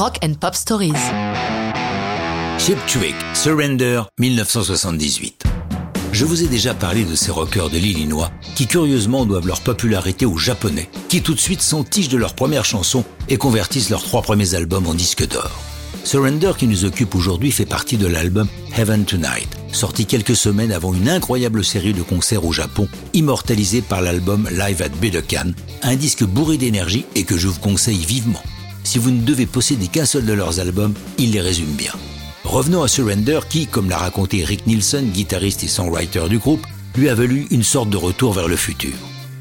Rock and Pop Stories. Chip Trick, Surrender, 1978. Je vous ai déjà parlé de ces rockers de l'Illinois qui curieusement doivent leur popularité aux Japonais, qui tout de suite s'entichent de leurs premières chansons et convertissent leurs trois premiers albums en disque d'or. Surrender qui nous occupe aujourd'hui fait partie de l'album Heaven Tonight, sorti quelques semaines avant une incroyable série de concerts au Japon, immortalisé par l'album Live at Budokan, un disque bourré d'énergie et que je vous conseille vivement. Si vous ne devez posséder qu'un seul de leurs albums, il les résume bien. Revenons à Surrender qui, comme l'a raconté Rick Nielsen, guitariste et songwriter du groupe, lui a valu une sorte de retour vers le futur.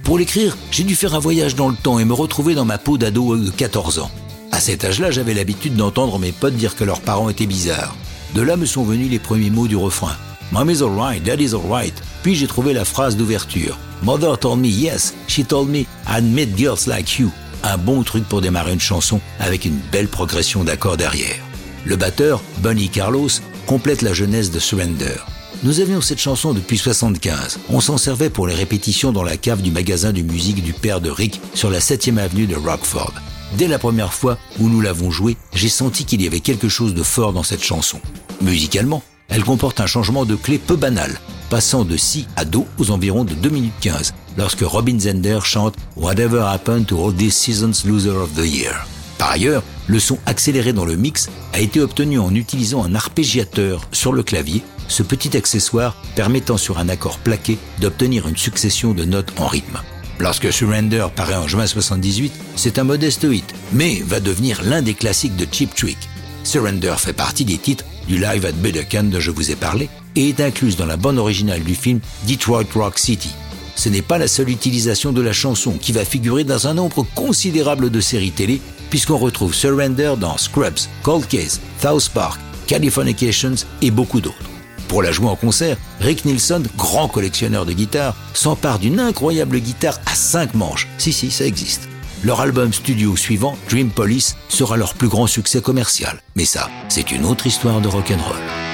Pour l'écrire, j'ai dû faire un voyage dans le temps et me retrouver dans ma peau d'ado de 14 ans. À cet âge-là, j'avais l'habitude d'entendre mes potes dire que leurs parents étaient bizarres. De là me sont venus les premiers mots du refrain. Mommy's alright, daddy's alright. Puis j'ai trouvé la phrase d'ouverture. Mother told me yes, she told me I'd meet girls like you. Un bon truc pour démarrer une chanson avec une belle progression d'accords derrière. Le batteur, Bunny Carlos, complète la jeunesse de Surrender. Nous avions cette chanson depuis 75. On s'en servait pour les répétitions dans la cave du magasin de musique du père de Rick sur la 7e avenue de Rockford. Dès la première fois où nous l'avons jouée, j'ai senti qu'il y avait quelque chose de fort dans cette chanson. Musicalement, elle comporte un changement de clé peu banal, passant de si à do aux environs de 2 minutes 15, lorsque Robin Zender chante Whatever Happened to All This Season's Loser of the Year. Par ailleurs, le son accéléré dans le mix a été obtenu en utilisant un arpégiateur sur le clavier, ce petit accessoire permettant sur un accord plaqué d'obtenir une succession de notes en rythme. Lorsque Surrender paraît en juin 78, c'est un modeste hit, mais va devenir l'un des classiques de Cheap Trick. Surrender fait partie des titres du live at Budokan dont je vous ai parlé et est incluse dans la bande originale du film Detroit Rock City. Ce n'est pas la seule utilisation de la chanson qui va figurer dans un nombre considérable de séries télé, puisqu'on retrouve Surrender dans Scrubs, Cold Case, South Park, Californications et beaucoup d'autres. Pour la jouer en concert, Rick Nielsen, grand collectionneur de guitares, s'empare d'une incroyable guitare à 5 manches. Si, si, ça existe. Leur album studio suivant, Dream Police, sera leur plus grand succès commercial. Mais ça, c'est une autre histoire de rock'n'roll.